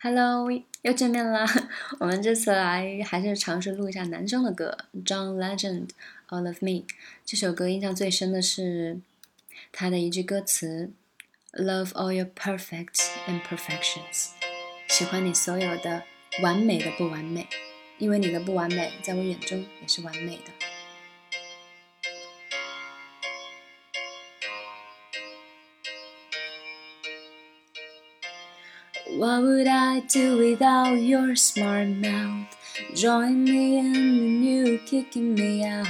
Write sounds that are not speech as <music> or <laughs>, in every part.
Hello，又见面啦！<laughs> 我们这次来还是尝试录一下男生的歌，John Legend，《All of Me》。这首歌印象最深的是他的一句歌词：“Love all your perfect imperfections。”喜欢你所有的完美的不完美，因为你的不完美在我眼中也是完美的。What would I do without your smart mouth? Join me in the new kicking me out.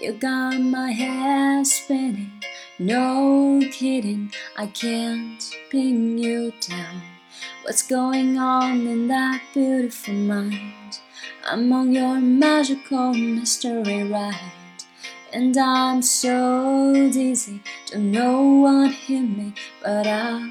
You got my head spinning. No kidding, I can't pin you down. What's going on in that beautiful mind? I'm on your magical mystery ride. And I'm so dizzy, don't know what hit me, but I'll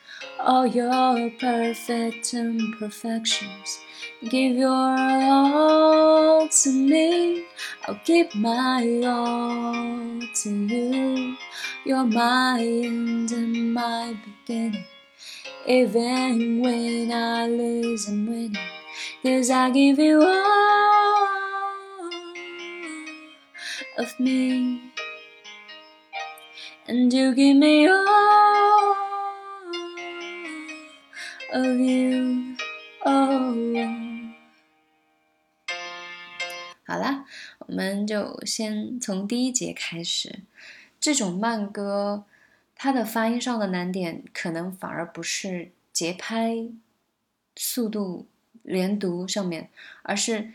all your perfect imperfections. Give your all to me, I'll give my all to you. You're my end and my beginning. Even when I lose, I'm winning. Cause I give you all of me. And you give me all of you. Oh. 好啦，我们就先从第一节开始。这种慢歌，它的发音上的难点可能反而不是节拍、速度、连读上面，而是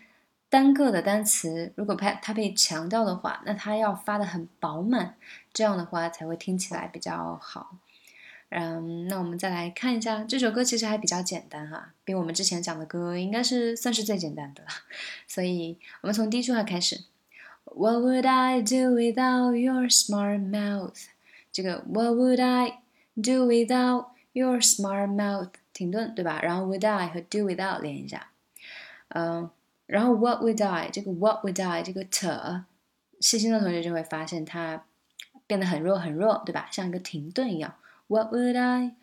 单个的单词。如果它它被强调的话，那它要发的很饱满，这样的话才会听起来比较好。嗯，那我们再来看一下这首歌，其实还比较简单哈，比我们之前讲的歌应该是算是最简单的了。所以我们从第一句话开始：What would I do without your smart mouth？这个 What would I do without your smart mouth？停顿，对吧？然后 Would I 和 Do without 连一下，嗯，然后 What would I？这个 What would I？这个 t，细心的同学就会发现它变得很弱很弱，对吧？像一个停顿一样。What would I？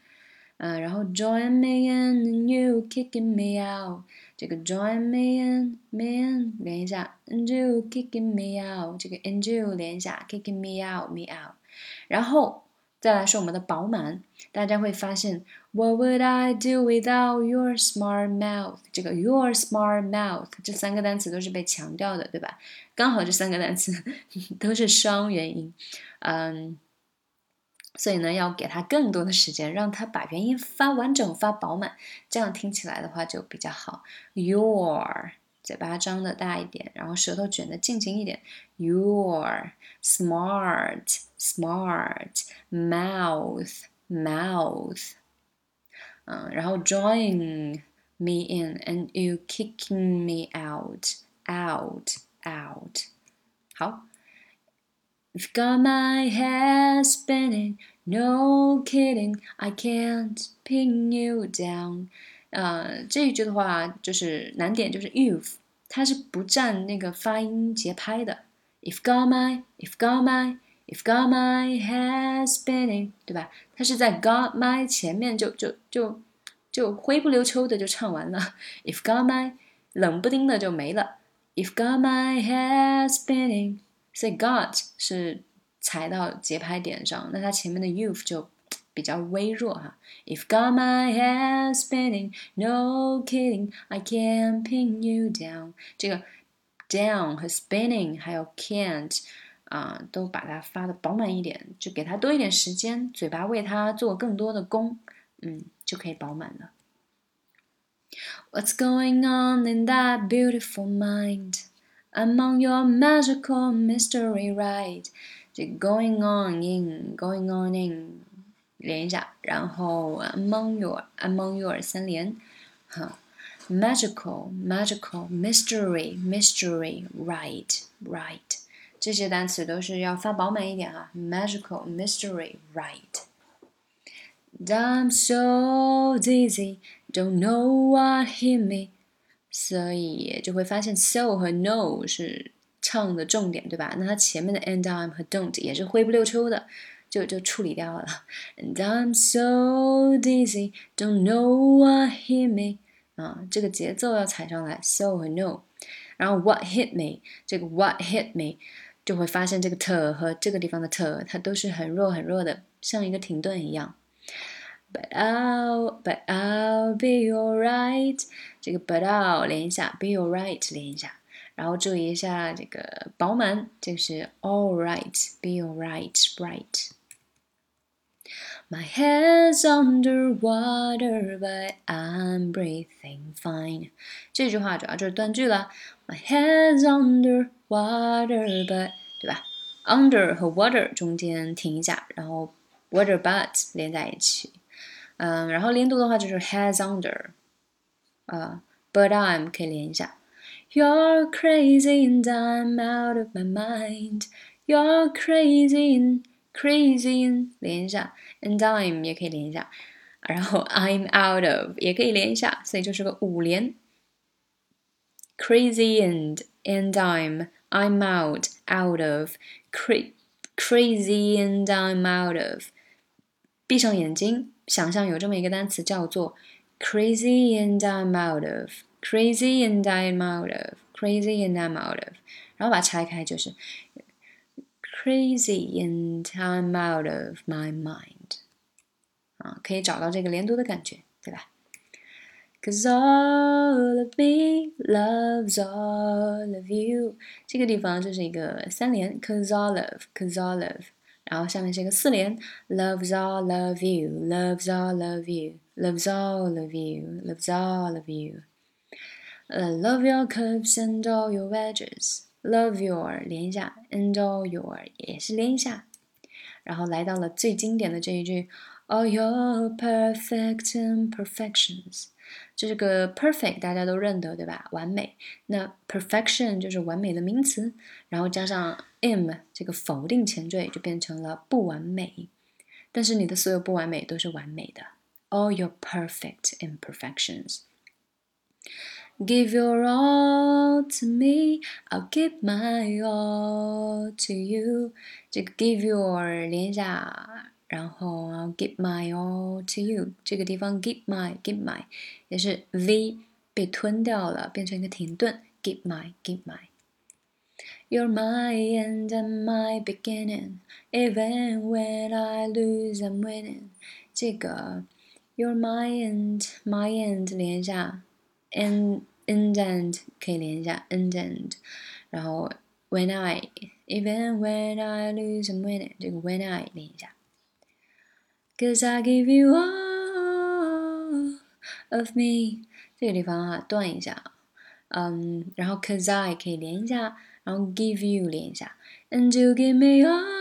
嗯，然后 join me in and you kicking me out，这个 join me in me in 连一下，and you kicking me out，这个 and you 连一下，kicking me out me out，然后再来是我们的饱满，大家会发现 What would I do without your smart mouth？这个 your smart mouth 这三个单词都是被强调的，对吧？刚好这三个单词都是双元音，嗯。 <laughs> 所以呢，要给他更多的时间，让他把元音发完整、发饱满，这样听起来的话就比较好。Your 嘴巴张的大一点，然后舌头卷的尽情一点。Your smart smart mouth mouth，嗯，然后 join me in and you kicking me out out out，好。You've got my head spinning, no kidding, I can't pin you down。呃，这一句的话就是难点，就是 you've，它是不占那个发音节拍的。You've got my, you've got my, you've got my head spinning，对吧？它是在 got my 前面就就就就灰不溜秋的就唱完了。You've got my，冷不丁的就没了。You've got my head spinning。 所以 got 是踩到节拍点上，那它前面的 you've 就比较微弱哈。If got my head spinning, no kidding, I can't pin you down。这个 down 和 spinning 还有 can't 啊，都把它发的饱满一点，就给它多一点时间，嘴巴为它做更多的功，嗯，就可以饱满了。What's going on in that beautiful mind? Among your magical mystery ride，这 going on in going on in 连一下，然后 among your among your 三连，哈 magical, magical, mystery, mystery, right, right，这些单词都是要发饱满一点啊。magical, mystery, right. I'm so dizzy, don't know what hit me. 所以就会发现 so 和 no 是唱的重点，对吧？那它前面的 and I'm 和 don't 也是灰不溜秋的，就就处理掉了。And I'm so dizzy, don't know what hit me. 啊，这个节奏要踩上来，so 和 no，然后 what hit me，这个 what hit me 就会发现这个 t 和这个地方的 t 它都是很弱很弱的，像一个停顿一样。But I'll, but I'll be alright。这个 but I'll 连一下，be alright 连一下，然后注意一下这个饱满，这个是 alright，be alright，right。My head's underwater, but I'm breathing fine。这句话主要就是断句了。My head's underwater, but 对吧？Under 和 water 中间停一下，然后 water but 连在一起。 嗯，然后连读的话就是 heads under，啊，but I'm 可以连一下。You're crazy and I'm out of my mind. You're crazy and crazy and 连一下，and I'm 也可以连一下，然后 I'm out of 也可以连一下，所以就是个五连。Crazy and and I'm I'm out out of cra crazy and I'm out of。闭上眼睛， 想象有这么一个单词叫做 crazy and I'm out of，crazy and I'm out of，crazy and I'm out of，然后把它拆开就是 crazy and I'm out of my mind，啊，可以找到这个连读的感觉，对吧？Cause all of me loves all of you，这个地方就是一个三连，cause all of，cause all of，然后下面是一个四连，loves all of you，loves all of you，loves all of you，loves all of you。Uh, love your curves and all your edges。Love your 连一下，and all your 也是连一下，然后来到了最经典的这一句，All your perfect imperfections， 这个 perfect 大家都认得对吧？完美。那 perfection 就是完美的名词，然后加上 im 这个否定前缀，就变成了不完美。但是你的所有不完美都是完美的，All your perfect imperfections。Give your all to me, I'll give my all to you。这个 give your 连一下，然后 I'll give my all to you。这个地方 give my give my 也是 v 被吞掉了，变成一个停顿。Give my give my。You're my end and my beginning, even when I lose, I'm winning。这个 You're my end, my end 连一下。and end and 可以连一下 end and，然后 when I even when I lose I'm winning 这个 when I 连一下 ，Cause I give you all of me 这个地方哈断一下，嗯，然后 Cause I 可以连一下，然后 give you 连一下，and you give me all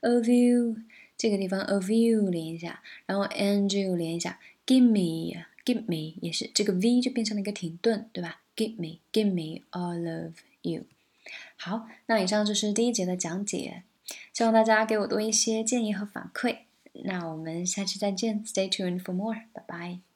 of you 这个地方 of you 连一下，然后 and you 连一下，give me。Give me 也是这个 V 就变成了一个停顿，对吧？Give me, give me all of you。好，那以上就是第一节的讲解，希望大家给我多一些建议和反馈。那我们下期再见，Stay tuned for more，拜拜。